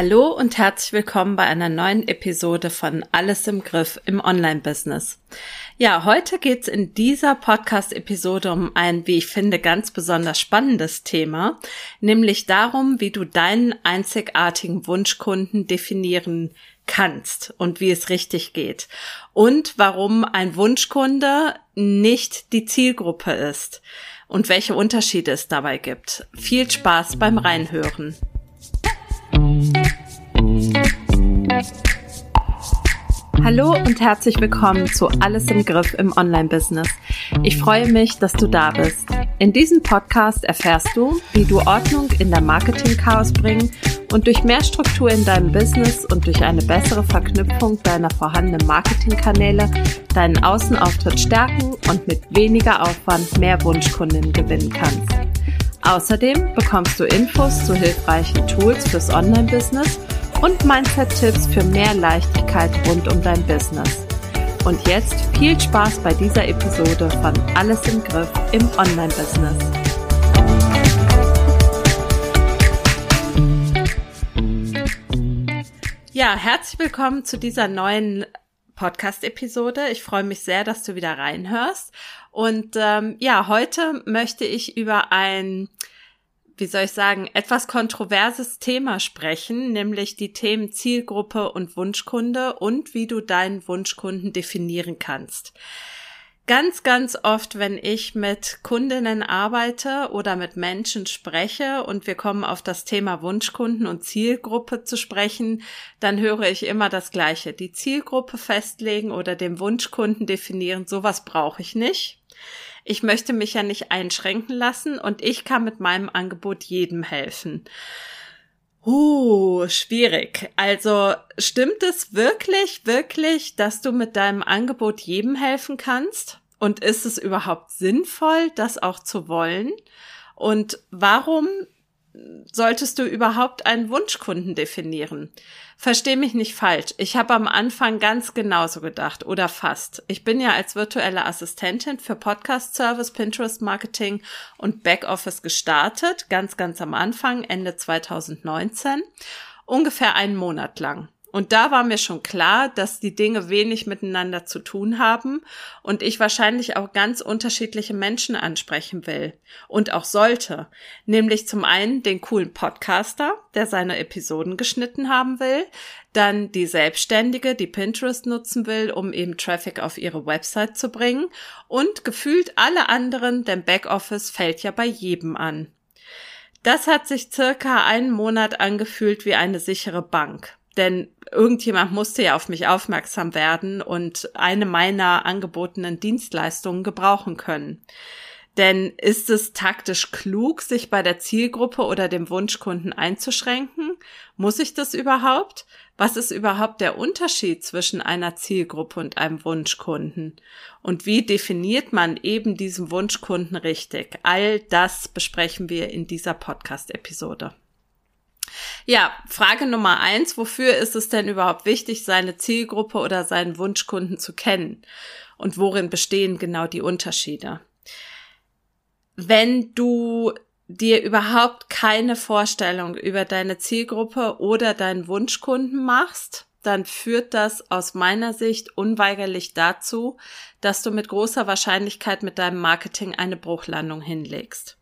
Hallo und herzlich willkommen bei einer neuen Episode von Alles im Griff im Online-Business. Ja, heute geht's in dieser Podcast-Episode um ein, wie ich finde, ganz besonders spannendes Thema, nämlich darum, wie du deinen einzigartigen Wunschkunden definieren kannst und wie es richtig geht und warum ein Wunschkunde nicht die Zielgruppe ist und welche Unterschiede es dabei gibt. Viel Spaß beim Reinhören. Hallo und herzlich willkommen zu Alles im Griff im Online-Business. Ich freue mich, dass du da bist. In diesem Podcast erfährst du, wie du Ordnung in der Marketing-Chaos bringen und durch mehr Struktur in deinem Business und durch eine bessere Verknüpfung deiner vorhandenen Marketingkanäle deinen Außenauftritt stärken und mit weniger Aufwand mehr Wunschkunden gewinnen kannst. Außerdem bekommst du Infos zu hilfreichen Tools fürs Online-Business und Mindset-Tipps für mehr Leichtigkeit rund um dein Business. Und jetzt viel Spaß bei dieser Episode von Alles im Griff im Online-Business. Ja, herzlich willkommen zu dieser neuen Podcast-Episode. Ich freue mich sehr, dass du wieder reinhörst. Und ähm, ja, heute möchte ich über ein wie soll ich sagen, etwas kontroverses Thema sprechen, nämlich die Themen Zielgruppe und Wunschkunde und wie du deinen Wunschkunden definieren kannst. Ganz, ganz oft, wenn ich mit Kundinnen arbeite oder mit Menschen spreche und wir kommen auf das Thema Wunschkunden und Zielgruppe zu sprechen, dann höre ich immer das Gleiche. Die Zielgruppe festlegen oder den Wunschkunden definieren, sowas brauche ich nicht. Ich möchte mich ja nicht einschränken lassen und ich kann mit meinem Angebot jedem helfen. Uh, schwierig. Also stimmt es wirklich, wirklich, dass du mit deinem Angebot jedem helfen kannst? Und ist es überhaupt sinnvoll, das auch zu wollen? Und warum solltest du überhaupt einen Wunschkunden definieren? Versteh mich nicht falsch. Ich habe am Anfang ganz genauso gedacht oder fast. Ich bin ja als virtuelle Assistentin für Podcast Service, Pinterest Marketing und Backoffice gestartet, ganz, ganz am Anfang, Ende 2019, ungefähr einen Monat lang. Und da war mir schon klar, dass die Dinge wenig miteinander zu tun haben und ich wahrscheinlich auch ganz unterschiedliche Menschen ansprechen will und auch sollte. Nämlich zum einen den coolen Podcaster, der seine Episoden geschnitten haben will, dann die Selbstständige, die Pinterest nutzen will, um eben Traffic auf ihre Website zu bringen und gefühlt alle anderen, denn Backoffice fällt ja bei jedem an. Das hat sich circa einen Monat angefühlt wie eine sichere Bank denn irgendjemand musste ja auf mich aufmerksam werden und eine meiner angebotenen Dienstleistungen gebrauchen können. Denn ist es taktisch klug, sich bei der Zielgruppe oder dem Wunschkunden einzuschränken? Muss ich das überhaupt? Was ist überhaupt der Unterschied zwischen einer Zielgruppe und einem Wunschkunden? Und wie definiert man eben diesen Wunschkunden richtig? All das besprechen wir in dieser Podcast-Episode. Ja, Frage Nummer eins. Wofür ist es denn überhaupt wichtig, seine Zielgruppe oder seinen Wunschkunden zu kennen? Und worin bestehen genau die Unterschiede? Wenn du dir überhaupt keine Vorstellung über deine Zielgruppe oder deinen Wunschkunden machst, dann führt das aus meiner Sicht unweigerlich dazu, dass du mit großer Wahrscheinlichkeit mit deinem Marketing eine Bruchlandung hinlegst.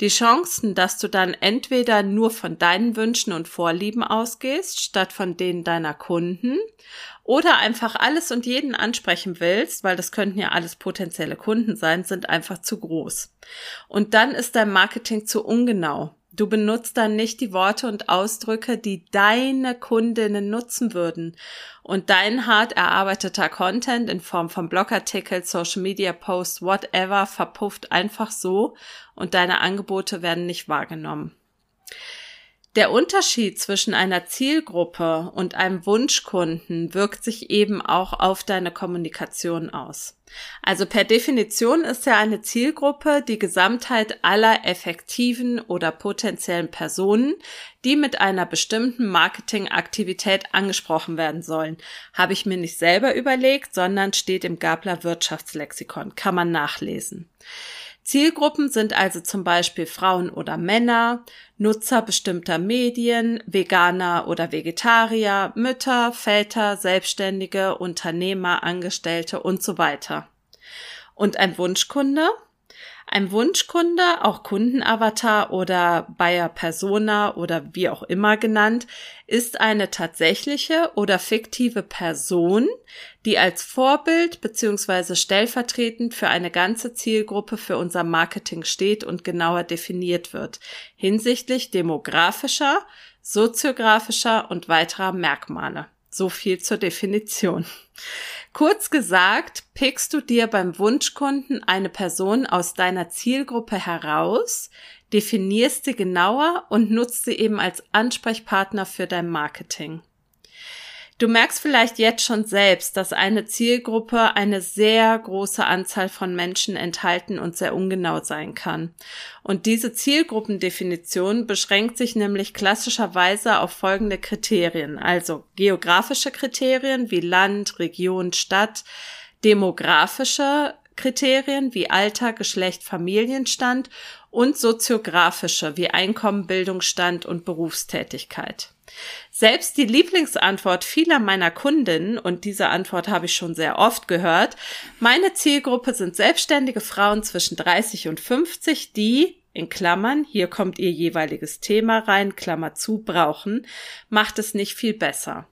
Die Chancen, dass du dann entweder nur von deinen Wünschen und Vorlieben ausgehst, statt von denen deiner Kunden, oder einfach alles und jeden ansprechen willst, weil das könnten ja alles potenzielle Kunden sein, sind einfach zu groß. Und dann ist dein Marketing zu ungenau. Du benutzt dann nicht die Worte und Ausdrücke, die deine Kundinnen nutzen würden. Und dein hart erarbeiteter Content in Form von Blogartikel, Social Media Posts, whatever, verpufft einfach so und deine Angebote werden nicht wahrgenommen. Der Unterschied zwischen einer Zielgruppe und einem Wunschkunden wirkt sich eben auch auf deine Kommunikation aus. Also per Definition ist ja eine Zielgruppe die Gesamtheit aller effektiven oder potenziellen Personen, die mit einer bestimmten Marketingaktivität angesprochen werden sollen. Habe ich mir nicht selber überlegt, sondern steht im Gabler Wirtschaftslexikon, kann man nachlesen. Zielgruppen sind also zum Beispiel Frauen oder Männer, Nutzer bestimmter Medien, Veganer oder Vegetarier, Mütter, Väter, Selbstständige, Unternehmer, Angestellte und so weiter. Und ein Wunschkunde? Ein Wunschkunde, auch Kundenavatar oder Buyer Persona oder wie auch immer genannt, ist eine tatsächliche oder fiktive Person, die als Vorbild beziehungsweise stellvertretend für eine ganze Zielgruppe für unser Marketing steht und genauer definiert wird, hinsichtlich demografischer, soziografischer und weiterer Merkmale. So viel zur Definition. Kurz gesagt, pickst du dir beim Wunschkunden eine Person aus deiner Zielgruppe heraus, definierst sie genauer und nutzt sie eben als Ansprechpartner für dein Marketing. Du merkst vielleicht jetzt schon selbst, dass eine Zielgruppe eine sehr große Anzahl von Menschen enthalten und sehr ungenau sein kann. Und diese Zielgruppendefinition beschränkt sich nämlich klassischerweise auf folgende Kriterien, also geografische Kriterien wie Land, Region, Stadt, demografische Kriterien wie Alter, Geschlecht, Familienstand und soziografische wie Einkommen, Bildungsstand und Berufstätigkeit. Selbst die Lieblingsantwort vieler meiner Kundinnen, und diese Antwort habe ich schon sehr oft gehört, meine Zielgruppe sind selbstständige Frauen zwischen 30 und 50, die in Klammern, hier kommt ihr jeweiliges Thema rein, Klammer zu, brauchen, macht es nicht viel besser.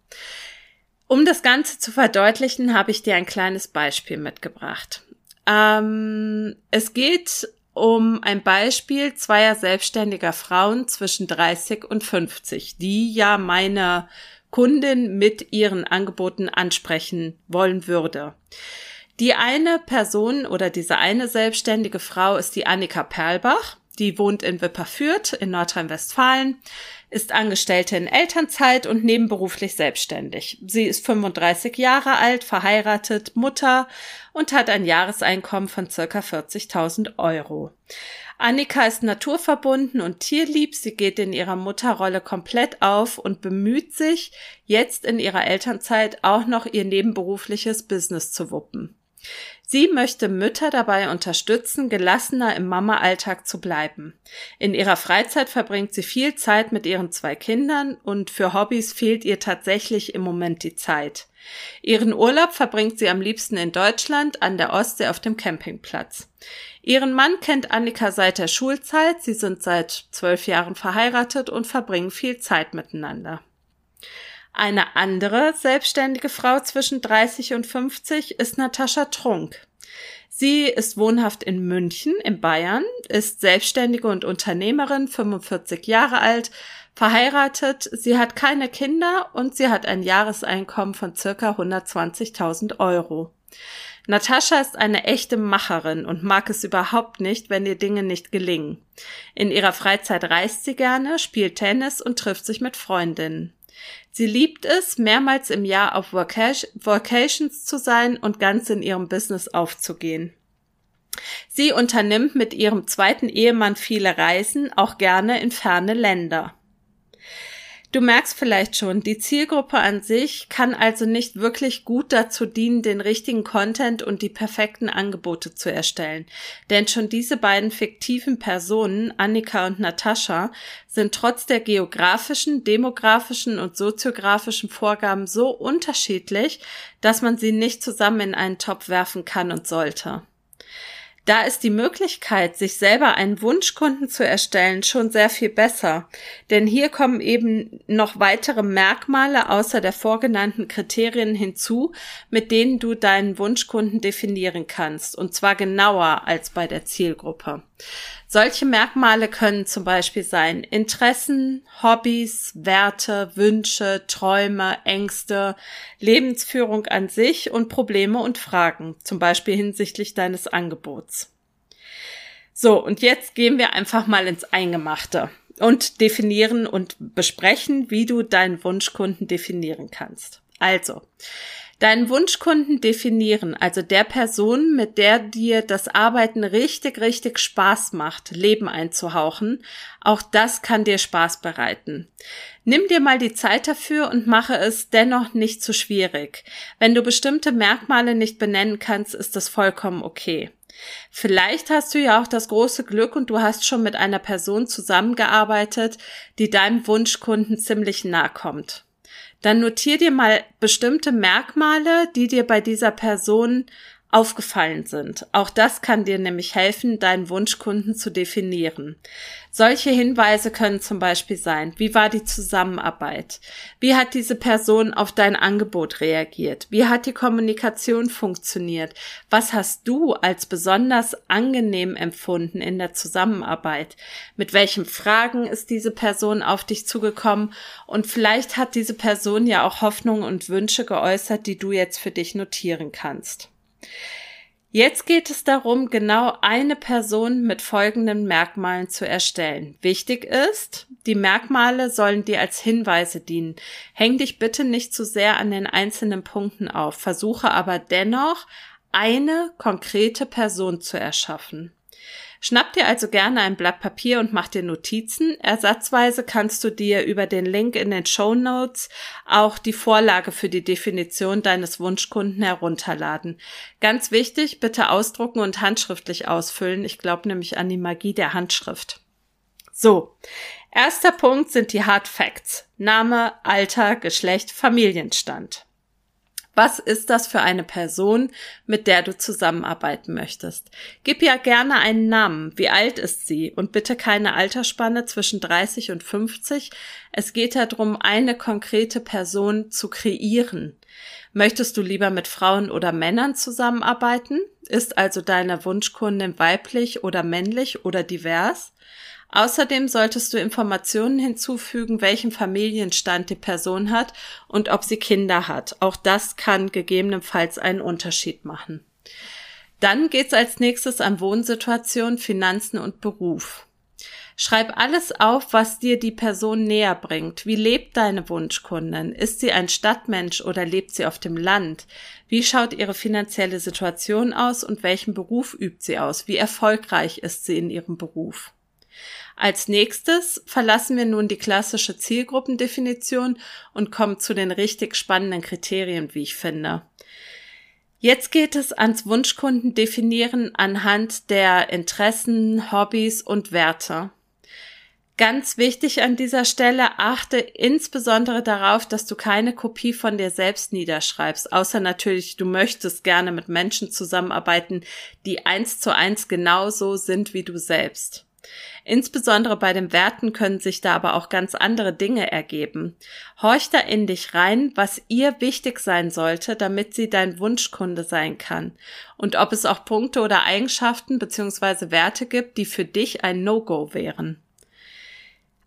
Um das Ganze zu verdeutlichen, habe ich dir ein kleines Beispiel mitgebracht. Ähm, es geht um ein Beispiel zweier selbstständiger Frauen zwischen 30 und 50, die ja meine Kundin mit ihren Angeboten ansprechen wollen würde. Die eine Person oder diese eine selbstständige Frau ist die Annika Perlbach. Die wohnt in Wipperfürth in Nordrhein-Westfalen, ist Angestellte in Elternzeit und nebenberuflich selbstständig. Sie ist 35 Jahre alt, verheiratet, Mutter und hat ein Jahreseinkommen von circa 40.000 Euro. Annika ist naturverbunden und tierlieb. Sie geht in ihrer Mutterrolle komplett auf und bemüht sich, jetzt in ihrer Elternzeit auch noch ihr nebenberufliches Business zu wuppen. Sie möchte Mütter dabei unterstützen, gelassener im Mama-Alltag zu bleiben. In ihrer Freizeit verbringt sie viel Zeit mit ihren zwei Kindern und für Hobbys fehlt ihr tatsächlich im Moment die Zeit. Ihren Urlaub verbringt sie am liebsten in Deutschland an der Ostsee auf dem Campingplatz. Ihren Mann kennt Annika seit der Schulzeit, sie sind seit zwölf Jahren verheiratet und verbringen viel Zeit miteinander. Eine andere selbstständige Frau zwischen 30 und 50 ist Natascha Trunk. Sie ist wohnhaft in München in Bayern, ist Selbstständige und Unternehmerin, 45 Jahre alt, verheiratet, sie hat keine Kinder und sie hat ein Jahreseinkommen von circa 120.000 Euro. Natascha ist eine echte Macherin und mag es überhaupt nicht, wenn ihr Dinge nicht gelingen. In ihrer Freizeit reist sie gerne, spielt Tennis und trifft sich mit Freundinnen. Sie liebt es, mehrmals im Jahr auf Vacations zu sein und ganz in ihrem Business aufzugehen. Sie unternimmt mit ihrem zweiten Ehemann viele Reisen, auch gerne in ferne Länder. Du merkst vielleicht schon, die Zielgruppe an sich kann also nicht wirklich gut dazu dienen, den richtigen Content und die perfekten Angebote zu erstellen. Denn schon diese beiden fiktiven Personen, Annika und Natascha, sind trotz der geografischen, demografischen und soziografischen Vorgaben so unterschiedlich, dass man sie nicht zusammen in einen Topf werfen kann und sollte. Da ist die Möglichkeit, sich selber einen Wunschkunden zu erstellen, schon sehr viel besser. Denn hier kommen eben noch weitere Merkmale außer der vorgenannten Kriterien hinzu, mit denen du deinen Wunschkunden definieren kannst. Und zwar genauer als bei der Zielgruppe. Solche Merkmale können zum Beispiel sein Interessen, Hobbys, Werte, Wünsche, Träume, Ängste, Lebensführung an sich und Probleme und Fragen, zum Beispiel hinsichtlich deines Angebots. So, und jetzt gehen wir einfach mal ins Eingemachte und definieren und besprechen, wie du deinen Wunschkunden definieren kannst. Also, Deinen Wunschkunden definieren, also der Person, mit der dir das Arbeiten richtig, richtig Spaß macht, Leben einzuhauchen, auch das kann dir Spaß bereiten. Nimm dir mal die Zeit dafür und mache es dennoch nicht zu schwierig. Wenn du bestimmte Merkmale nicht benennen kannst, ist das vollkommen okay. Vielleicht hast du ja auch das große Glück und du hast schon mit einer Person zusammengearbeitet, die deinem Wunschkunden ziemlich nahe kommt dann notier dir mal bestimmte Merkmale, die dir bei dieser Person aufgefallen sind. Auch das kann dir nämlich helfen, deinen Wunschkunden zu definieren. Solche Hinweise können zum Beispiel sein, wie war die Zusammenarbeit? Wie hat diese Person auf dein Angebot reagiert? Wie hat die Kommunikation funktioniert? Was hast du als besonders angenehm empfunden in der Zusammenarbeit? Mit welchen Fragen ist diese Person auf dich zugekommen? Und vielleicht hat diese Person ja auch Hoffnungen und Wünsche geäußert, die du jetzt für dich notieren kannst. Jetzt geht es darum, genau eine Person mit folgenden Merkmalen zu erstellen. Wichtig ist, die Merkmale sollen dir als Hinweise dienen. Häng dich bitte nicht zu sehr an den einzelnen Punkten auf, versuche aber dennoch, eine konkrete Person zu erschaffen. Schnapp dir also gerne ein Blatt Papier und mach dir Notizen. Ersatzweise kannst du dir über den Link in den Show Notes auch die Vorlage für die Definition deines Wunschkunden herunterladen. Ganz wichtig, bitte ausdrucken und handschriftlich ausfüllen. Ich glaube nämlich an die Magie der Handschrift. So. Erster Punkt sind die Hard Facts. Name, Alter, Geschlecht, Familienstand. Was ist das für eine Person, mit der du zusammenarbeiten möchtest? Gib ja gerne einen Namen. Wie alt ist sie? Und bitte keine Altersspanne zwischen 30 und 50. Es geht darum, eine konkrete Person zu kreieren. Möchtest du lieber mit Frauen oder Männern zusammenarbeiten? Ist also deine Wunschkundin weiblich oder männlich oder divers? Außerdem solltest du Informationen hinzufügen, welchen Familienstand die Person hat und ob sie Kinder hat. Auch das kann gegebenenfalls einen Unterschied machen. Dann geht's als nächstes an Wohnsituation, Finanzen und Beruf. Schreib alles auf, was dir die Person näher bringt. Wie lebt deine Wunschkundin? Ist sie ein Stadtmensch oder lebt sie auf dem Land? Wie schaut ihre finanzielle Situation aus und welchen Beruf übt sie aus? Wie erfolgreich ist sie in ihrem Beruf? Als nächstes verlassen wir nun die klassische Zielgruppendefinition und kommen zu den richtig spannenden Kriterien, wie ich finde. Jetzt geht es ans Wunschkunden definieren anhand der Interessen, Hobbys und Werte. Ganz wichtig an dieser Stelle, achte insbesondere darauf, dass du keine Kopie von dir selbst niederschreibst, außer natürlich, du möchtest gerne mit Menschen zusammenarbeiten, die eins zu eins genauso sind wie du selbst. Insbesondere bei den Werten können sich da aber auch ganz andere Dinge ergeben. Horch da in dich rein, was ihr wichtig sein sollte, damit sie dein Wunschkunde sein kann. Und ob es auch Punkte oder Eigenschaften bzw. Werte gibt, die für dich ein No-Go wären.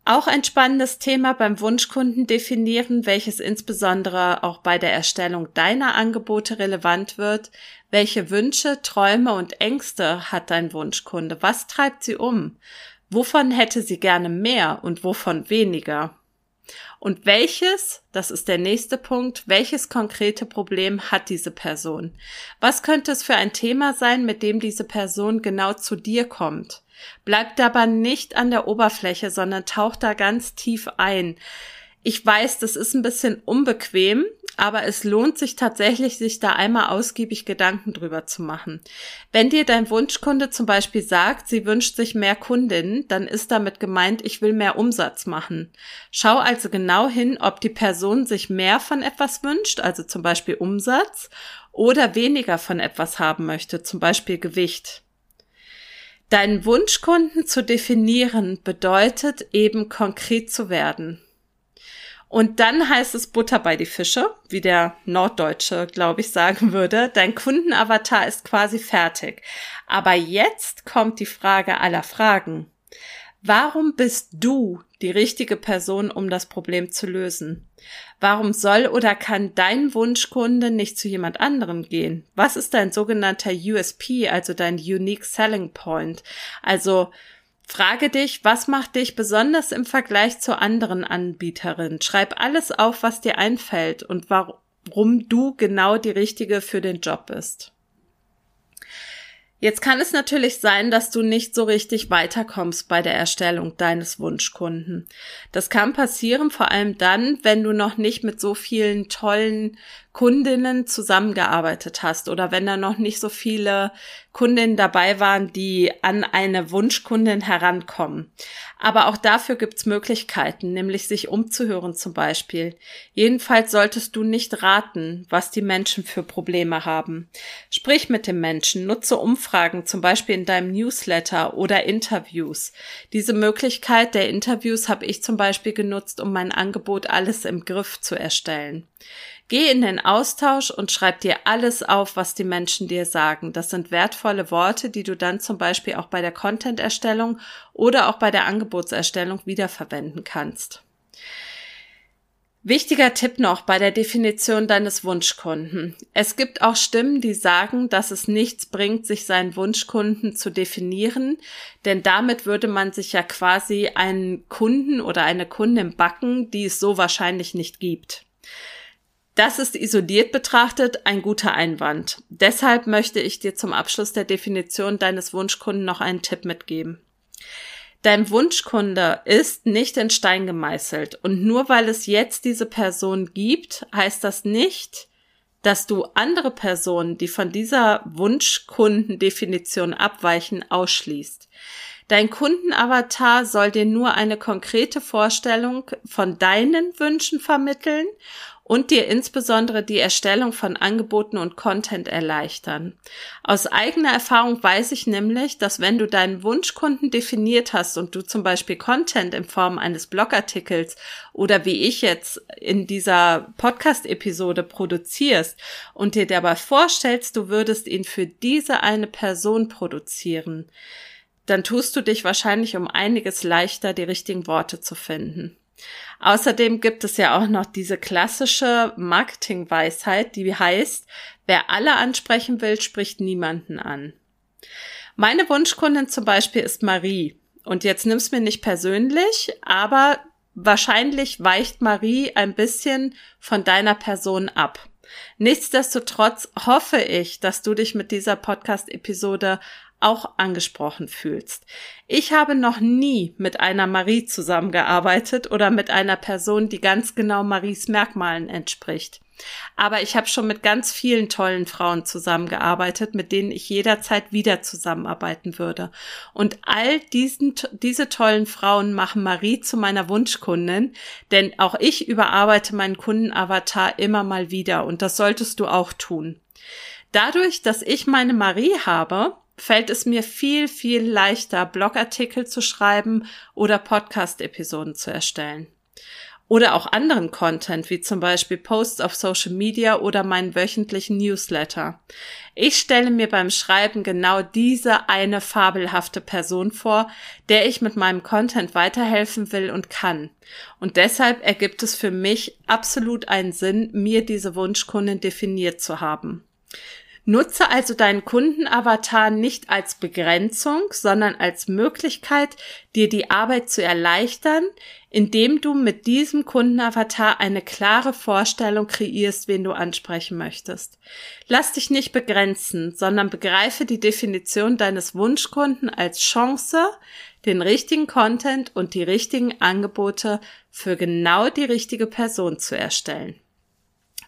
Auch ein spannendes Thema beim Wunschkunden definieren, welches insbesondere auch bei der Erstellung deiner Angebote relevant wird. Welche Wünsche, Träume und Ängste hat dein Wunschkunde? Was treibt sie um? Wovon hätte sie gerne mehr und wovon weniger? Und welches, das ist der nächste Punkt, welches konkrete Problem hat diese Person? Was könnte es für ein Thema sein, mit dem diese Person genau zu dir kommt? Bleib dabei nicht an der Oberfläche, sondern tauch da ganz tief ein. Ich weiß, das ist ein bisschen unbequem, aber es lohnt sich tatsächlich, sich da einmal ausgiebig Gedanken drüber zu machen. Wenn dir dein Wunschkunde zum Beispiel sagt, sie wünscht sich mehr Kundinnen, dann ist damit gemeint, ich will mehr Umsatz machen. Schau also genau hin, ob die Person sich mehr von etwas wünscht, also zum Beispiel Umsatz, oder weniger von etwas haben möchte, zum Beispiel Gewicht. Deinen Wunschkunden zu definieren bedeutet eben konkret zu werden. Und dann heißt es Butter bei die Fische, wie der Norddeutsche, glaube ich, sagen würde. Dein Kundenavatar ist quasi fertig. Aber jetzt kommt die Frage aller Fragen. Warum bist du die richtige Person, um das Problem zu lösen? Warum soll oder kann dein Wunschkunde nicht zu jemand anderem gehen? Was ist dein sogenannter USP, also dein Unique Selling Point? Also Frage dich, was macht dich besonders im Vergleich zu anderen Anbieterinnen? Schreib alles auf, was dir einfällt und warum du genau die richtige für den Job bist. Jetzt kann es natürlich sein, dass du nicht so richtig weiterkommst bei der Erstellung deines Wunschkunden. Das kann passieren, vor allem dann, wenn du noch nicht mit so vielen tollen Kundinnen zusammengearbeitet hast oder wenn da noch nicht so viele Kundinnen dabei waren, die an eine Wunschkundin herankommen. Aber auch dafür gibt's Möglichkeiten, nämlich sich umzuhören zum Beispiel. Jedenfalls solltest du nicht raten, was die Menschen für Probleme haben. Sprich mit dem Menschen, nutze Umfragen, zum Beispiel in deinem Newsletter oder Interviews. Diese Möglichkeit der Interviews habe ich zum Beispiel genutzt, um mein Angebot alles im Griff zu erstellen. Geh in den Austausch und schreib dir alles auf, was die Menschen dir sagen. Das sind wertvolle Worte, die du dann zum Beispiel auch bei der Content-Erstellung oder auch bei der Angebotserstellung wiederverwenden kannst. Wichtiger Tipp noch bei der Definition deines Wunschkunden. Es gibt auch Stimmen, die sagen, dass es nichts bringt, sich seinen Wunschkunden zu definieren, denn damit würde man sich ja quasi einen Kunden oder eine Kundin backen, die es so wahrscheinlich nicht gibt. Das ist isoliert betrachtet ein guter Einwand. Deshalb möchte ich dir zum Abschluss der Definition deines Wunschkunden noch einen Tipp mitgeben. Dein Wunschkunde ist nicht in Stein gemeißelt und nur weil es jetzt diese Person gibt, heißt das nicht, dass du andere Personen, die von dieser Wunschkundendefinition abweichen, ausschließt. Dein Kundenavatar soll dir nur eine konkrete Vorstellung von deinen Wünschen vermitteln und dir insbesondere die Erstellung von Angeboten und Content erleichtern. Aus eigener Erfahrung weiß ich nämlich, dass wenn du deinen Wunschkunden definiert hast und du zum Beispiel Content in Form eines Blogartikels oder wie ich jetzt in dieser Podcast-Episode produzierst und dir dabei vorstellst, du würdest ihn für diese eine Person produzieren, dann tust du dich wahrscheinlich um einiges leichter, die richtigen Worte zu finden. Außerdem gibt es ja auch noch diese klassische Marketingweisheit, die heißt, wer alle ansprechen will, spricht niemanden an. Meine Wunschkundin zum Beispiel ist Marie. Und jetzt nimm's mir nicht persönlich, aber wahrscheinlich weicht Marie ein bisschen von deiner Person ab. Nichtsdestotrotz hoffe ich, dass du dich mit dieser Podcast-Episode auch angesprochen fühlst. Ich habe noch nie mit einer Marie zusammengearbeitet oder mit einer Person, die ganz genau Maries Merkmalen entspricht. Aber ich habe schon mit ganz vielen tollen Frauen zusammengearbeitet, mit denen ich jederzeit wieder zusammenarbeiten würde. Und all diesen, diese tollen Frauen machen Marie zu meiner Wunschkundin, denn auch ich überarbeite meinen Kundenavatar immer mal wieder und das solltest du auch tun. Dadurch, dass ich meine Marie habe, fällt es mir viel, viel leichter, Blogartikel zu schreiben oder Podcast-Episoden zu erstellen. Oder auch anderen Content, wie zum Beispiel Posts auf Social Media oder meinen wöchentlichen Newsletter. Ich stelle mir beim Schreiben genau diese eine fabelhafte Person vor, der ich mit meinem Content weiterhelfen will und kann. Und deshalb ergibt es für mich absolut einen Sinn, mir diese Wunschkundin definiert zu haben. Nutze also deinen Kundenavatar nicht als Begrenzung, sondern als Möglichkeit, dir die Arbeit zu erleichtern, indem du mit diesem Kundenavatar eine klare Vorstellung kreierst, wen du ansprechen möchtest. Lass dich nicht begrenzen, sondern begreife die Definition deines Wunschkunden als Chance, den richtigen Content und die richtigen Angebote für genau die richtige Person zu erstellen.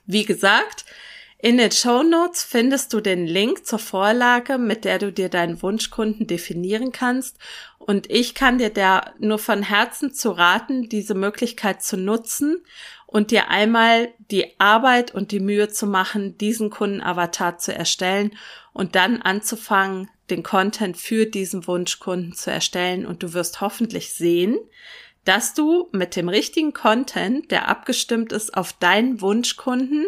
Wie gesagt, in den Show Notes findest du den Link zur Vorlage, mit der du dir deinen Wunschkunden definieren kannst. Und ich kann dir da nur von Herzen zu raten, diese Möglichkeit zu nutzen und dir einmal die Arbeit und die Mühe zu machen, diesen Kundenavatar zu erstellen und dann anzufangen, den Content für diesen Wunschkunden zu erstellen. Und du wirst hoffentlich sehen, dass du mit dem richtigen Content, der abgestimmt ist auf deinen Wunschkunden,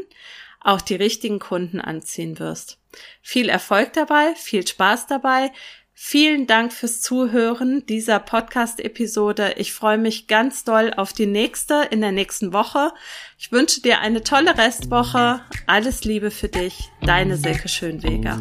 auch die richtigen Kunden anziehen wirst. Viel Erfolg dabei, viel Spaß dabei. Vielen Dank fürs Zuhören dieser Podcast-Episode. Ich freue mich ganz doll auf die nächste in der nächsten Woche. Ich wünsche dir eine tolle Restwoche. Alles Liebe für dich, deine Silke Schönweger.